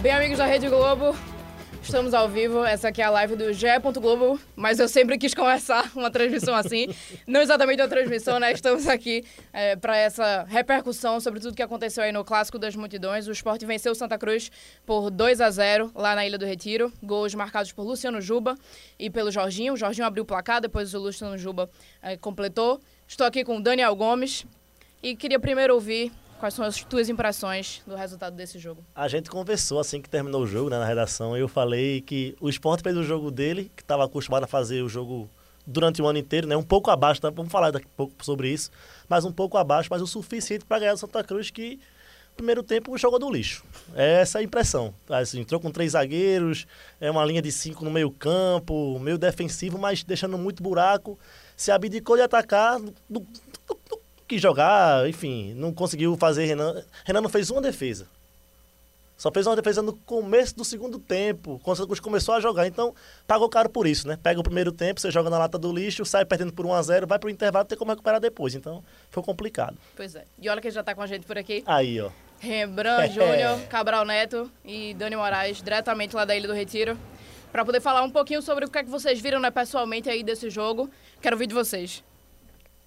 Bem, amigos da Rede Globo, estamos ao vivo. Essa aqui é a live do GE. Globo, mas eu sempre quis começar uma transmissão assim. Não exatamente uma transmissão, né? Estamos aqui é, para essa repercussão sobre tudo que aconteceu aí no Clássico das Multidões. O esporte venceu Santa Cruz por 2 a 0 lá na Ilha do Retiro. Gols marcados por Luciano Juba e pelo Jorginho. O Jorginho abriu o placar, depois o Luciano Juba é, completou. Estou aqui com o Daniel Gomes e queria primeiro ouvir Quais são as tuas impressões do resultado desse jogo? A gente conversou assim que terminou o jogo, né, na redação, eu falei que o esporte fez o jogo dele, que estava acostumado a fazer o jogo durante o ano inteiro, né, um pouco abaixo, tá? vamos falar daqui a pouco sobre isso, mas um pouco abaixo, mas o suficiente para ganhar o Santa Cruz, que primeiro tempo jogou do lixo. É essa a impressão. Assim, entrou com três zagueiros, é uma linha de cinco no meio campo, meio defensivo, mas deixando muito buraco. Se abdicou de atacar do, quis jogar, enfim, não conseguiu fazer Renan. Renan não fez uma defesa. Só fez uma defesa no começo do segundo tempo, quando o começou a jogar. Então, pagou caro por isso, né? Pega o primeiro tempo, você joga na lata do lixo, sai perdendo por 1 a 0 vai pro intervalo, tem como recuperar depois. Então, foi complicado. Pois é. E olha quem já tá com a gente por aqui. Aí, ó. Rembrandt Júnior, Cabral Neto e Dani Moraes, diretamente lá da Ilha do Retiro, para poder falar um pouquinho sobre o que é que vocês viram né, pessoalmente aí desse jogo. Quero ouvir de vocês.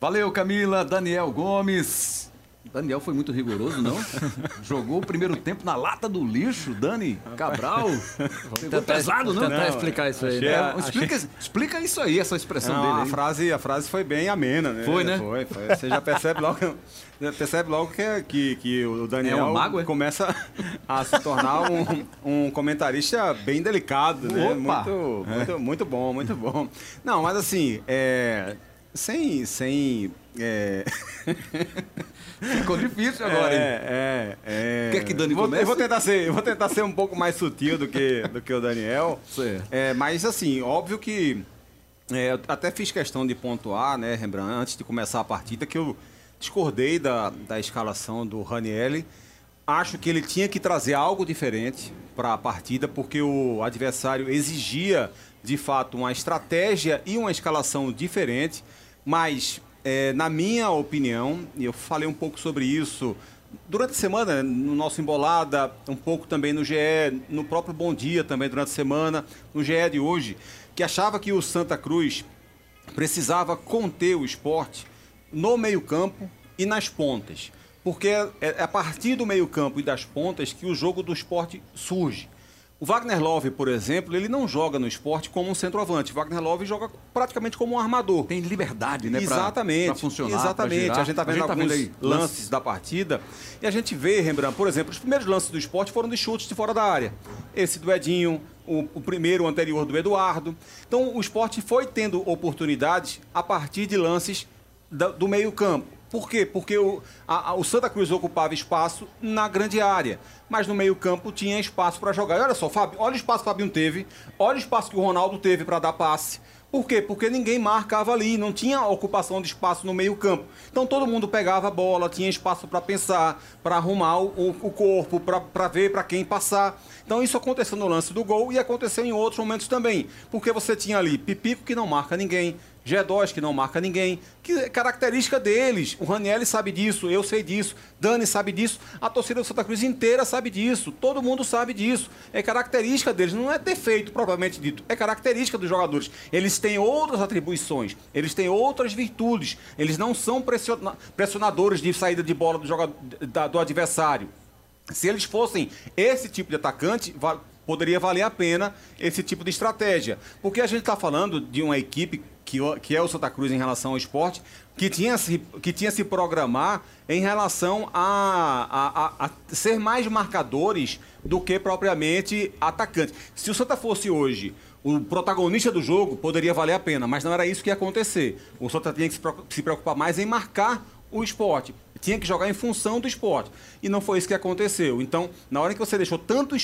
Valeu, Camila. Daniel Gomes. Daniel foi muito rigoroso, não? Jogou o primeiro tempo na lata do lixo, Dani Cabral. Pegou pesado, não? Tentar explicar isso aí. Né? A, explica, explica, isso aí, essa expressão não, dele. A frase, a frase foi bem amena, né? Foi, né? Foi, foi. Você já percebe logo, percebe logo que, que, que o Daniel é mago, é? começa a se tornar um, um comentarista bem delicado, né? Opa. Muito, muito, é. muito bom, muito bom. Não, mas assim, é sem. sem é... Ficou difícil agora, é, hein? É, é. Quer que Dani vou, comece? Eu vou tentar ser, eu vou tentar ser um pouco mais sutil do que, do que o Daniel. Certo. É, mas assim, óbvio que é, eu até fiz questão de pontuar, né, Rembrandt, antes de começar a partida, que eu discordei da, da escalação do Ranielli. Acho que ele tinha que trazer algo diferente para a partida, porque o adversário exigia, de fato, uma estratégia e uma escalação diferente. Mas, é, na minha opinião, e eu falei um pouco sobre isso durante a semana, no nosso Embolada, um pouco também no GE, no próprio Bom Dia também durante a semana, no GE de hoje, que achava que o Santa Cruz precisava conter o esporte no meio-campo e nas pontas. Porque é, é a partir do meio-campo e das pontas que o jogo do esporte surge. O Wagner Love, por exemplo, ele não joga no esporte como um centroavante. O Wagner Love joga praticamente como um armador. Tem liberdade, né? Exatamente. Para funcionar. Exatamente. A gente está vendo tá alguns vendo lances da partida. E a gente vê, Rembrandt, por exemplo, os primeiros lances do esporte foram de chutes de fora da área. Esse do Edinho, o, o, primeiro, o anterior do Eduardo. Então o esporte foi tendo oportunidades a partir de lances da, do meio-campo. Por quê? Porque o, a, a, o Santa Cruz ocupava espaço na grande área, mas no meio-campo tinha espaço para jogar. E olha só, Fábio, olha o espaço que o Fabinho teve, olha o espaço que o Ronaldo teve para dar passe. Por quê? Porque ninguém marcava ali, não tinha ocupação de espaço no meio-campo. Então todo mundo pegava a bola, tinha espaço para pensar, para arrumar o, o corpo, para ver para quem passar. Então isso aconteceu no lance do gol e aconteceu em outros momentos também. Porque você tinha ali Pipico que não marca ninguém, G2, que não marca ninguém, que é característica deles. O Ranielli sabe disso, eu sei disso, Dani sabe disso, a torcida do Santa Cruz inteira sabe disso, todo mundo sabe disso. É característica deles, não é defeito propriamente dito, é característica dos jogadores. Eles têm outras atribuições, eles têm outras virtudes, eles não são pressionadores de saída de bola do, jogador, do adversário. Se eles fossem esse tipo de atacante, poderia valer a pena esse tipo de estratégia. Porque a gente está falando de uma equipe que, que é o Santa Cruz em relação ao esporte, que tinha se, que tinha se programar em relação a, a, a, a ser mais marcadores do que propriamente atacantes. Se o Santa fosse hoje o protagonista do jogo, poderia valer a pena, mas não era isso que ia acontecer. O Santa tinha que se preocupar mais em marcar o esporte. Tinha que jogar em função do esporte. E não foi isso que aconteceu. Então, na hora que você deixou tanto,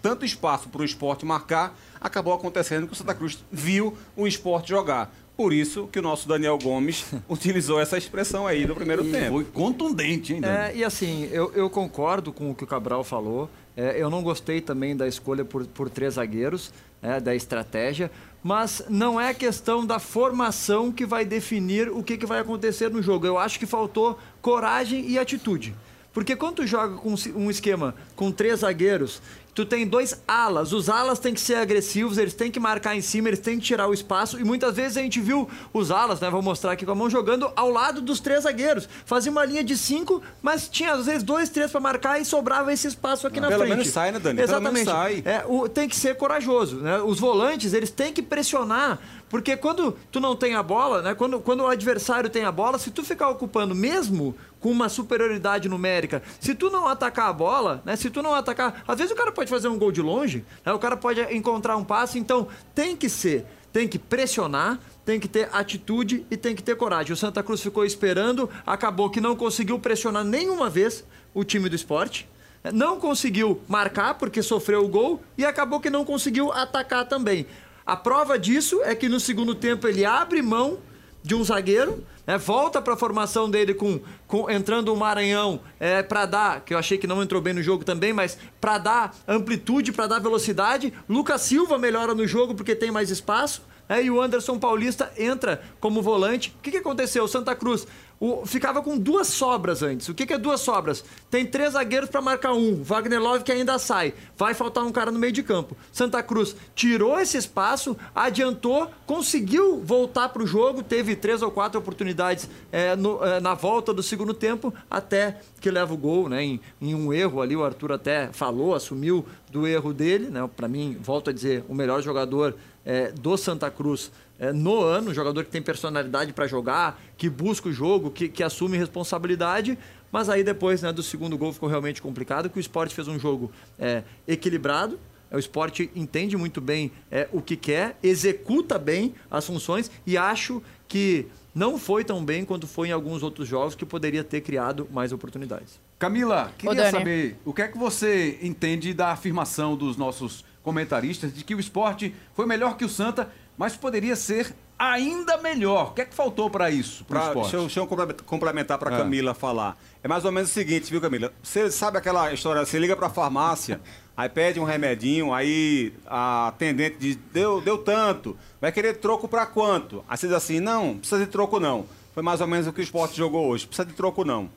tanto espaço para o esporte marcar, acabou acontecendo que o Santa Cruz viu o esporte jogar. Por isso que o nosso Daniel Gomes utilizou essa expressão aí no primeiro e tempo. Foi contundente, hein, Daniel? É, e assim, eu, eu, concordo com o que o Cabral falou. É, eu não gostei também da escolha por, por três zagueiros, é, da estratégia. Mas não é questão da formação que vai definir o que, que vai acontecer no jogo. Eu acho que faltou coragem e atitude. Porque quando tu joga com um esquema com três zagueiros tu tem dois alas. Os alas têm que ser agressivos, eles têm que marcar em cima, eles têm que tirar o espaço. E muitas vezes a gente viu os alas, né? Vou mostrar aqui com a mão, jogando ao lado dos três zagueiros. Fazia uma linha de cinco, mas tinha às vezes dois, três para marcar e sobrava esse espaço aqui na Pelo frente. Pelo menos sai, né, Dani? Exatamente. Pelo menos sai. É, o, tem que ser corajoso, né? Os volantes, eles têm que pressionar porque quando tu não tem a bola, né? Quando, quando o adversário tem a bola, se tu ficar ocupando mesmo com uma superioridade numérica, se tu não atacar a bola, né? Se tu não atacar, às vezes o cara pode fazer um gol de longe, né? O cara pode encontrar um passe, então tem que ser, tem que pressionar, tem que ter atitude e tem que ter coragem. O Santa Cruz ficou esperando, acabou que não conseguiu pressionar nenhuma vez o time do esporte não conseguiu marcar porque sofreu o gol e acabou que não conseguiu atacar também. A prova disso é que no segundo tempo ele abre mão de um zagueiro, né, volta para a formação dele com, com entrando o Maranhão é, para dar, que eu achei que não entrou bem no jogo também, mas para dar amplitude, para dar velocidade. Lucas Silva melhora no jogo porque tem mais espaço. É, e o Anderson Paulista entra como volante. O que, que aconteceu? Santa Cruz o, ficava com duas sobras antes. O que, que é duas sobras? Tem três zagueiros para marcar um. Wagner Love que ainda sai. Vai faltar um cara no meio de campo. Santa Cruz tirou esse espaço, adiantou, conseguiu voltar para o jogo. Teve três ou quatro oportunidades é, no, é, na volta do segundo tempo, até que leva o gol, né? Em, em um erro ali, o Arthur até falou, assumiu do erro dele. Né? Para mim, volto a dizer, o melhor jogador é, do Santa Cruz é, no ano, um jogador que tem personalidade para jogar, que busca o jogo, que, que assume responsabilidade. Mas aí depois né, do segundo gol ficou realmente complicado, que o esporte fez um jogo é, equilibrado. O esporte entende muito bem é, o que quer, executa bem as funções e acho que não foi tão bem quanto foi em alguns outros jogos que poderia ter criado mais oportunidades. Camila, queria saber o que é que você entende da afirmação dos nossos comentaristas de que o esporte foi melhor que o Santa mas poderia ser ainda melhor. O que é que faltou para isso, para o deixa, deixa eu complementar para a é. Camila falar. É mais ou menos o seguinte, viu, Camila? Você sabe aquela história, você liga para a farmácia, aí pede um remedinho, aí a atendente diz, deu, deu tanto, vai querer troco para quanto? Aí você diz assim, não, precisa de troco não. Foi mais ou menos o que o esporte jogou hoje, precisa de troco não.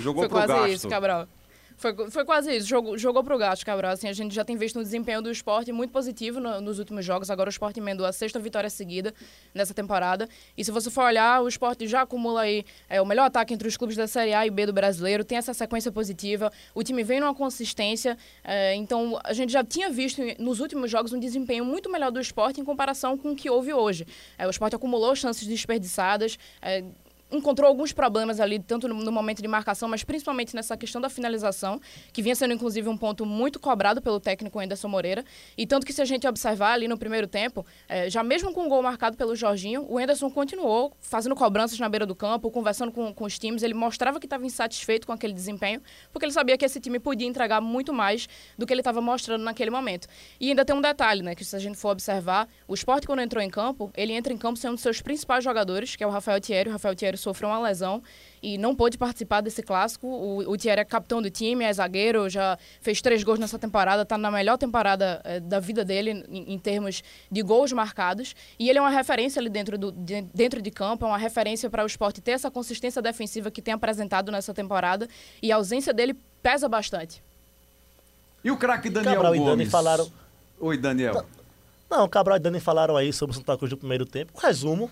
Jogou Foi pro quase gasto. isso, Cabral. Foi, foi quase isso. Jogou, jogou pro gasto, Cabral. Assim, a gente já tem visto um desempenho do esporte muito positivo no, nos últimos jogos. Agora o esporte emendou a sexta vitória seguida nessa temporada. E se você for olhar, o esporte já acumula aí é, o melhor ataque entre os clubes da Série A e B do brasileiro. Tem essa sequência positiva. O time vem numa consistência. É, então, a gente já tinha visto nos últimos jogos um desempenho muito melhor do esporte em comparação com o que houve hoje. É, o esporte acumulou chances desperdiçadas. É, encontrou alguns problemas ali, tanto no, no, momento de marcação, mas principalmente nessa questão da finalização, que vinha sendo inclusive um ponto muito cobrado pelo técnico Anderson Moreira. E tanto que se a gente observar ali no primeiro tempo, é, já mesmo com o gol marcado pelo Jorginho, o Anderson continuou fazendo cobranças na beira do campo, conversando com, com os times. Ele mostrava que estava insatisfeito com aquele desempenho, porque ele sabia que esse time podia entregar muito mais do que ele estava mostrando naquele momento. E ainda tem um detalhe, né, que se a gente for observar, o esporte quando entrou em campo, ele entra em campo sendo um dos seus principais jogadores, que é o Rafael Thierry. O Rafael Thierry sofreu uma lesão e não pôde participar desse clássico. O, o Thierry é capitão do time, é zagueiro, já fez três gols nessa temporada, está na melhor temporada é, da vida dele em, em, termos de gols marcados. E ele é uma referência ali dentro, do, de, dentro de campo, é uma referência para o esporte ter essa consistência defensiva que tem apresentado nessa temporada. E a ausência dele pesa bastante. E o craque Daniel Cabral Gomes? e Dani falaram... Oi, Daniel. Não, não, Cabral e Dani falaram aí sobre o Santa Cruz do primeiro tempo. resumo,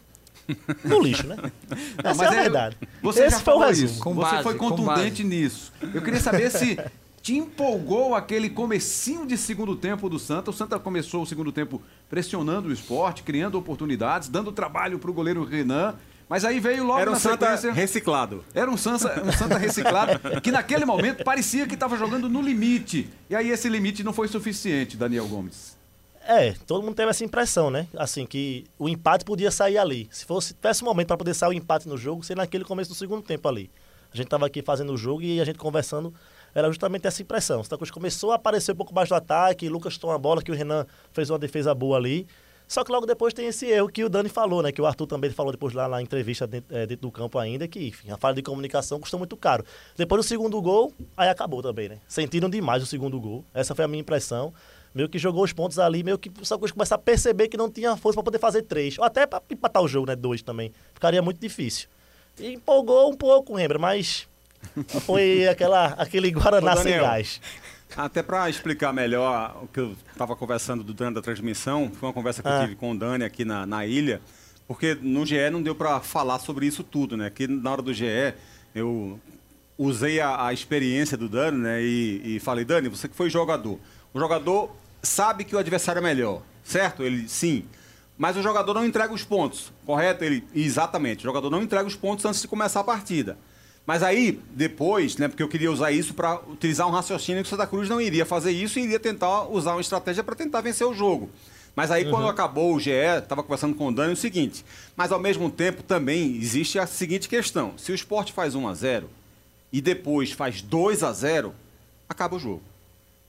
no lixo, né? Essa mas é a é, verdade. Você Esse já foi o resumo. Isso. Com você base, foi contundente nisso. Eu queria saber se te empolgou aquele comecinho de segundo tempo do Santa. O Santa começou o segundo tempo pressionando o esporte, criando oportunidades, dando trabalho para o goleiro Renan. Mas aí veio logo Era um na Santa sequência... reciclado. Era um Santa, um Santa reciclado que naquele momento parecia que estava jogando no limite. E aí esse limite não foi suficiente, Daniel Gomes. É, todo mundo teve essa impressão, né? Assim, que o empate podia sair ali. Se fosse tivesse um momento para poder sair o empate no jogo, seria naquele começo do segundo tempo ali. A gente estava aqui fazendo o jogo e a gente conversando, era justamente essa impressão. Santa Cruz começou a aparecer um pouco mais do ataque, Lucas tomou a bola, que o Renan fez uma defesa boa ali. Só que logo depois tem esse erro que o Dani falou, né? Que o Arthur também falou depois lá na entrevista dentro, é, dentro do campo ainda, que enfim, a falha de comunicação custou muito caro. Depois do segundo gol, aí acabou também, né? Sentiram demais o segundo gol. Essa foi a minha impressão meio que jogou os pontos ali, meio que só começar a perceber que não tinha força para poder fazer três. Ou até para empatar o jogo, né? Dois também. Ficaria muito difícil. E empolgou um pouco, lembra, mas Foi aquela, aquele Guaraná sem gás. Até para explicar melhor o que eu estava conversando durante a transmissão, foi uma conversa que ah. eu tive com o Dani aqui na, na ilha, porque no GE não deu para falar sobre isso tudo, né? Que na hora do GE eu usei a, a experiência do Dani, né? E, e, falei, Dani, você que foi jogador. O jogador sabe que o adversário é melhor, certo? Ele sim. Mas o jogador não entrega os pontos, correto? Ele, exatamente. O jogador não entrega os pontos antes de começar a partida. Mas aí, depois, né, porque eu queria usar isso para utilizar um raciocínio que o Santa Cruz não iria fazer isso e iria tentar usar uma estratégia para tentar vencer o jogo. Mas aí, uhum. quando acabou o GE, estava conversando com o Dani o seguinte: mas ao mesmo tempo também existe a seguinte questão: se o esporte faz 1 a 0 e depois faz 2 a 0 acaba o jogo.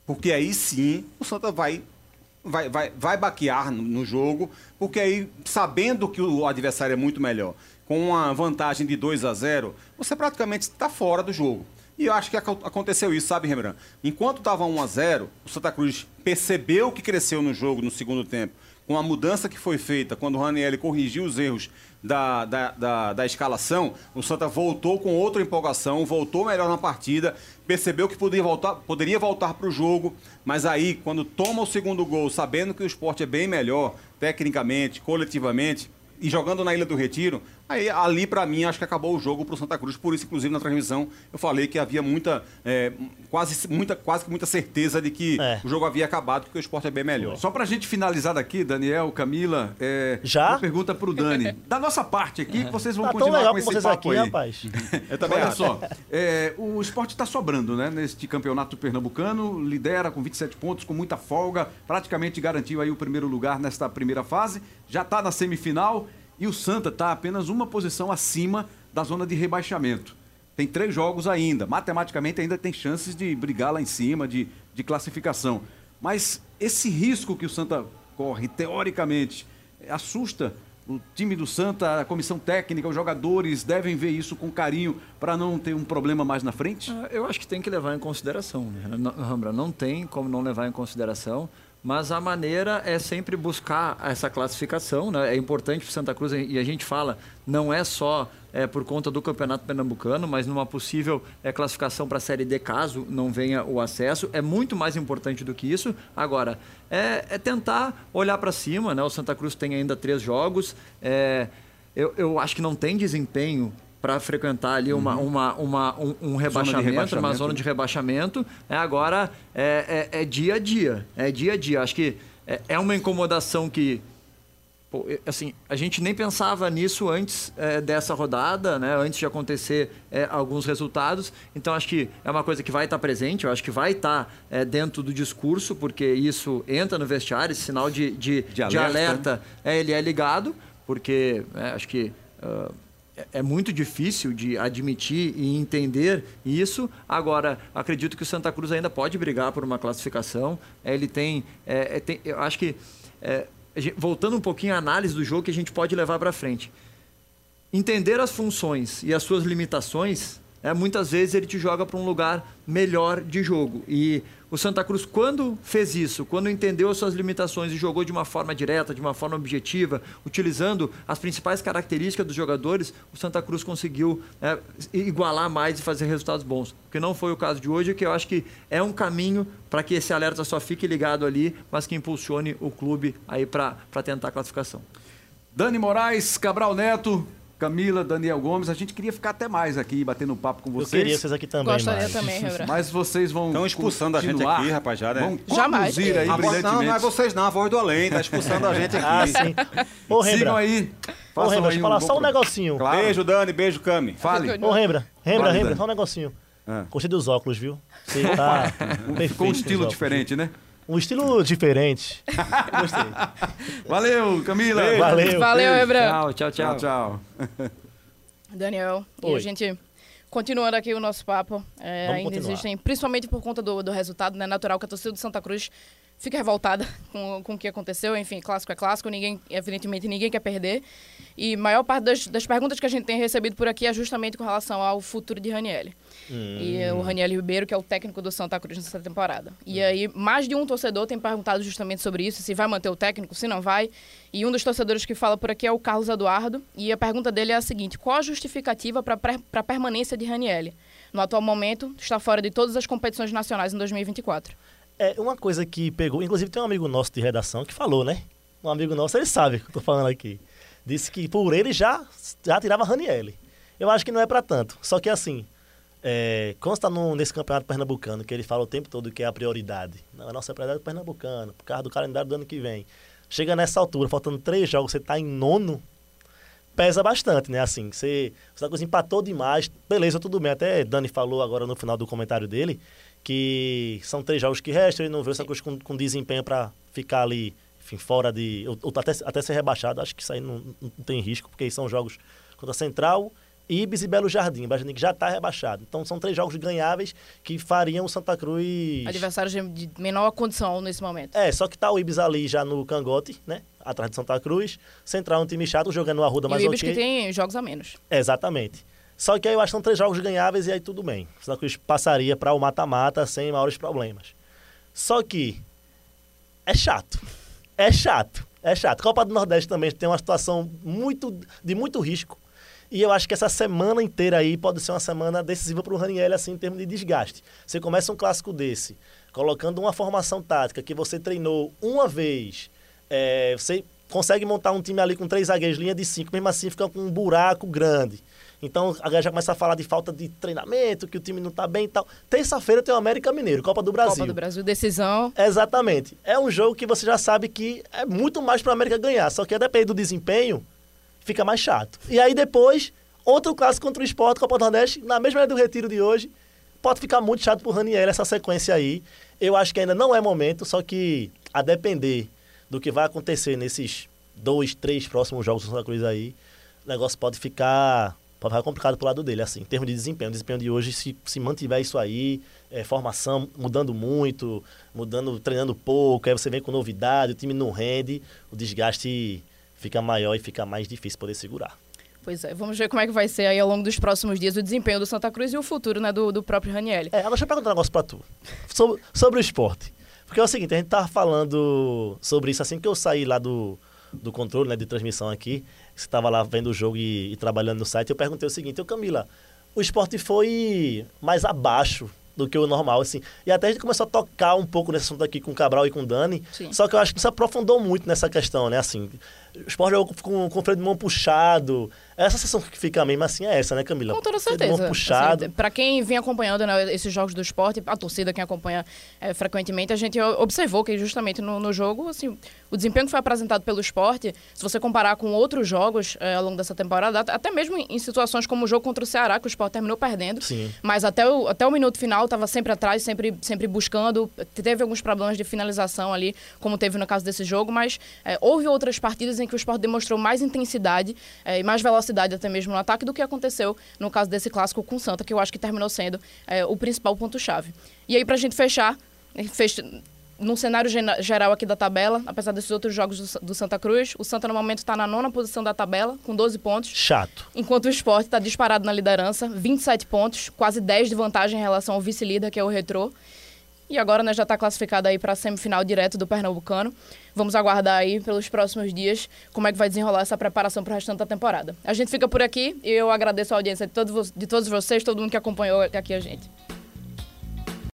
Porque aí sim o Santa vai vai, vai, vai baquear no, no, jogo, porque aí, sabendo que o adversário é muito melhor, com uma vantagem de 2 a 0, você praticamente está fora do jogo. E eu acho que aconteceu isso, sabe, Rembrandt? Enquanto estava 1 a 0, o Santa Cruz percebeu que cresceu no jogo no segundo tempo, com a mudança que foi feita quando o Raniel corrigiu os erros da, da, da, da, escalação, o Santa voltou com outra empolgação, voltou melhor na partida, percebeu que poderia voltar, poderia voltar para o jogo, mas aí, quando toma o segundo gol, sabendo que o esporte é bem melhor, tecnicamente, coletivamente, e jogando na Ilha do Retiro, aí ali para mim acho que acabou o jogo para o Santa Cruz. Por isso, inclusive, na transmissão eu falei que havia muita, é, quase, muita, quase que muita certeza de que é. o jogo havia acabado, porque o esporte é bem melhor. Só para a gente finalizar daqui, Daniel, Camila, é, Já? uma pergunta para o Dani. Da nossa parte aqui, vocês vão tá continuar com esse papo aqui, aí. rapaz. eu também Olha acho. só, é, o esporte está sobrando, né? Neste campeonato pernambucano, lidera com 27 pontos, com muita folga, praticamente garantiu aí o primeiro lugar nesta primeira fase, já está na semifinal e o Santa está apenas uma posição acima da zona de rebaixamento. Tem três jogos ainda. Matematicamente ainda tem chances de brigar lá em cima, de, de classificação. Mas esse risco que o Santa corre, teoricamente, assusta o time do Santa, a comissão técnica, os jogadores devem ver isso com carinho para não ter um problema mais na frente? Ah, eu acho que tem que levar em consideração. Né? Rambra, não tem como não levar em consideração mas a maneira é sempre buscar essa classificação. Né? É importante para Santa Cruz, e a gente fala, não é só é, por conta do Campeonato Pernambucano, mas numa possível é, classificação para a Série D, caso não venha o acesso. É muito mais importante do que isso. Agora, é, é tentar olhar para cima. Né? O Santa Cruz tem ainda três jogos. É, eu, eu acho que não tem desempenho para frequentar ali uma, uhum. uma, uma, um, um rebaixamento, rebaixamento, uma zona de rebaixamento. É, agora é, é, é, dia a dia. É dia a dia. Acho que é, é uma incomodação que. Pô, assim, a gente nem pensava nisso antes é, dessa rodada, né? antes de acontecer é, alguns resultados. Então, acho que é uma coisa que vai estar presente, eu acho que vai estar é, dentro do discurso, porque isso entra no vestiário, esse sinal de, de, de alerta, de alerta é, ele é ligado, porque acho que. Uh, é, é muito difícil de admitir e entender isso. Agora, acredito que o Santa Cruz ainda pode brigar por uma classificação. Ele tem, é, é tem eu acho que é, voltando um pouquinho à análise do jogo que a gente pode levar para frente. Entender as funções e as suas limitações, é, muitas vezes ele te joga para um lugar melhor de jogo. E o Santa Cruz, quando fez isso, quando entendeu as suas limitações e jogou de uma forma direta, de uma forma objetiva, utilizando as principais características dos jogadores, o Santa Cruz conseguiu é, igualar mais e fazer resultados bons. Que não foi o caso de hoje, que eu acho que é um caminho para que esse alerta só fique ligado ali, mas que impulsione o clube aí para tentar a classificação. Dani Moraes, Cabral Neto, Camila, Daniel Gomes, a gente queria ficar até mais aqui batendo papo com vocês. Eu queria vocês aqui também. Gostaria mais. também, Rebra. Mas vocês vão. Estão expulsando a gente aqui, rapaz, já, né? Vão Jamais. conduzir aí, brilhantemente. Não, não é vocês não, a voz do além, tá expulsando a gente aqui. Ah, sim. Ô, Rembra. Sigam aí. Ô, Rembra, deixa eu falar só um negocinho. Claro. Beijo, Dani, beijo, Cami. Fale. Ô, Rembra, Rembra, Rembra, só um negocinho. Ah. Gostei dos óculos, viu? Você tá Ficou um estilo diferente, né? Um estilo diferente. Gostei. Valeu, Camila. Beijo. Valeu. Valeu, Hebra. Tchau, tchau, tchau. tchau. Daniel, Oi. e a gente continuando aqui o nosso papo, é, ainda continuar. existem, principalmente por conta do, do resultado, né, natural que a torcida do Santa Cruz fica revoltada com, com o que aconteceu. Enfim, clássico é clássico, ninguém, evidentemente ninguém quer perder. E a maior parte das, das perguntas que a gente tem recebido por aqui é justamente com relação ao futuro de Raniel. Hum. E o Raniel Ribeiro, que é o técnico do Santa Cruz nessa temporada. E hum. aí, mais de um torcedor tem perguntado justamente sobre isso, se vai manter o técnico, se não vai. E um dos torcedores que fala por aqui é o Carlos Eduardo. E a pergunta dele é a seguinte: qual a justificativa para a permanência de Raniel? no atual momento, está fora de todas as competições nacionais em 2024. É, uma coisa que pegou, inclusive tem um amigo nosso de redação que falou, né? Um amigo nosso, ele sabe o que eu tô falando aqui. Disse que por ele já, já tirava Ranielli. Eu acho que não é para tanto. Só que assim, é, consta no, nesse campeonato pernambucano que ele fala o tempo todo que é a prioridade. Não, a nossa prioridade é o pernambucano, por causa do calendário do ano que vem. Chega nessa altura, faltando três jogos, você tá em nono, pesa bastante, né? Assim, você, você empatou demais, beleza, tudo bem. Até Dani falou agora no final do comentário dele que são três jogos que restam, ele não vê essa coisa com, com desempenho para ficar ali, enfim, fora de. Ou, ou, até, até ser rebaixado. Acho que isso aí não, não tem risco, porque são jogos contra Central, Ibis e Belo Jardim. O que já está rebaixado. Então são três jogos ganháveis que fariam o Santa Cruz. Adversários de menor condição nesse momento. É, só que tá o Ibis ali já no cangote, né? Atrás de Santa Cruz. Central é um time chato, jogando o Arruda mais o Ibis okay. que tem jogos a menos. É, exatamente. Só que aí eu acho que são três jogos ganháveis e aí tudo bem. O Santa Cruz passaria para o mata-mata sem maiores problemas. Só que é chato. É chato. É chato. Copa do Nordeste também tem uma situação muito de muito risco. E eu acho que essa semana inteira aí pode ser uma semana decisiva para o Raniel, assim, em termos de desgaste. Você começa um clássico desse, colocando uma formação tática que você treinou uma vez, é, você consegue montar um time ali com três zagueiros, linha de cinco, mesmo assim fica com um buraco grande. Então a galera já começa a falar de falta de treinamento, que o time não está bem e tal. Terça-feira tem o América Mineiro, Copa do Brasil. Copa do Brasil, decisão. Exatamente. É um jogo que você já sabe que é muito mais para América ganhar, só que a depender do desempenho, fica mais chato. E aí depois, outro clássico contra o Sport, Copa do Nordeste, na mesma área do retiro de hoje, pode ficar muito chato pro Raniel essa sequência aí. Eu acho que ainda não é momento, só que a depender do que vai acontecer nesses dois, três próximos jogos do Santa Cruz aí, o negócio pode ficar ficar complicado pro lado dele, assim, em termos de desempenho. O desempenho de hoje, se, se mantiver isso aí, é, formação mudando muito, mudando, treinando pouco, aí você vem com novidade, o time não rende, o desgaste fica maior e fica mais difícil poder segurar. Pois é, vamos ver como é que vai ser aí ao longo dos próximos dias o desempenho do Santa Cruz e o futuro né, do, do próprio Raniel. É, agora deixa eu perguntar um negócio pra tu, sobre, sobre o esporte. Porque é o seguinte, a gente tava falando sobre isso assim que eu saí lá do, do controle né, de transmissão aqui você estava lá vendo o jogo e, e, trabalhando no site, eu perguntei o seguinte, eu Camila, o esporte foi mais abaixo do que o normal, assim. E até a gente começou a tocar um pouco nesse assunto aqui com o Cabral e com o Dani. Sim. Só que eu acho que se aprofundou muito nessa questão, né? Assim, o esporte jogou com, com o freio de mão puxado. Essa sensação que fica mesmo assim é essa, né, Camila? Com toda certeza. Mão puxado. Assim, para quem vem acompanhando né, esses jogos do esporte, a torcida, quem acompanha é, frequentemente, a gente observou que justamente no, no, jogo, assim, o desempenho que foi apresentado pelo esporte, se você comparar com outros jogos é, ao longo dessa temporada, até mesmo em situações como o jogo contra o Ceará, que o esporte terminou perdendo, Sim. mas até o, até o minuto final estava sempre atrás, sempre, sempre buscando. Teve alguns problemas de finalização ali, como teve no caso desse jogo, mas é, houve outras partidas em que o esporte demonstrou mais intensidade é, e mais velocidade até mesmo no ataque do que aconteceu no caso desse clássico com o Santa, que eu acho que terminou sendo é, o principal ponto-chave. E aí, para a gente fechar, fech... num cenário geral aqui da tabela, apesar desses outros jogos do, Santa Cruz, o Santa no momento está na nona posição da tabela, com 12 pontos. Chato. Enquanto o esporte está disparado na liderança, 27 pontos, quase 10 de vantagem em relação ao vice-líder, que é o Retrô. E agora né, já está classificado aí para a semifinal direto do Pernambucano. Vamos aguardar aí pelos próximos dias como é que vai desenrolar essa preparação para o restante da temporada. A gente fica por aqui e eu agradeço a audiência de todos, de todos vocês, todo mundo que acompanhou aqui a gente.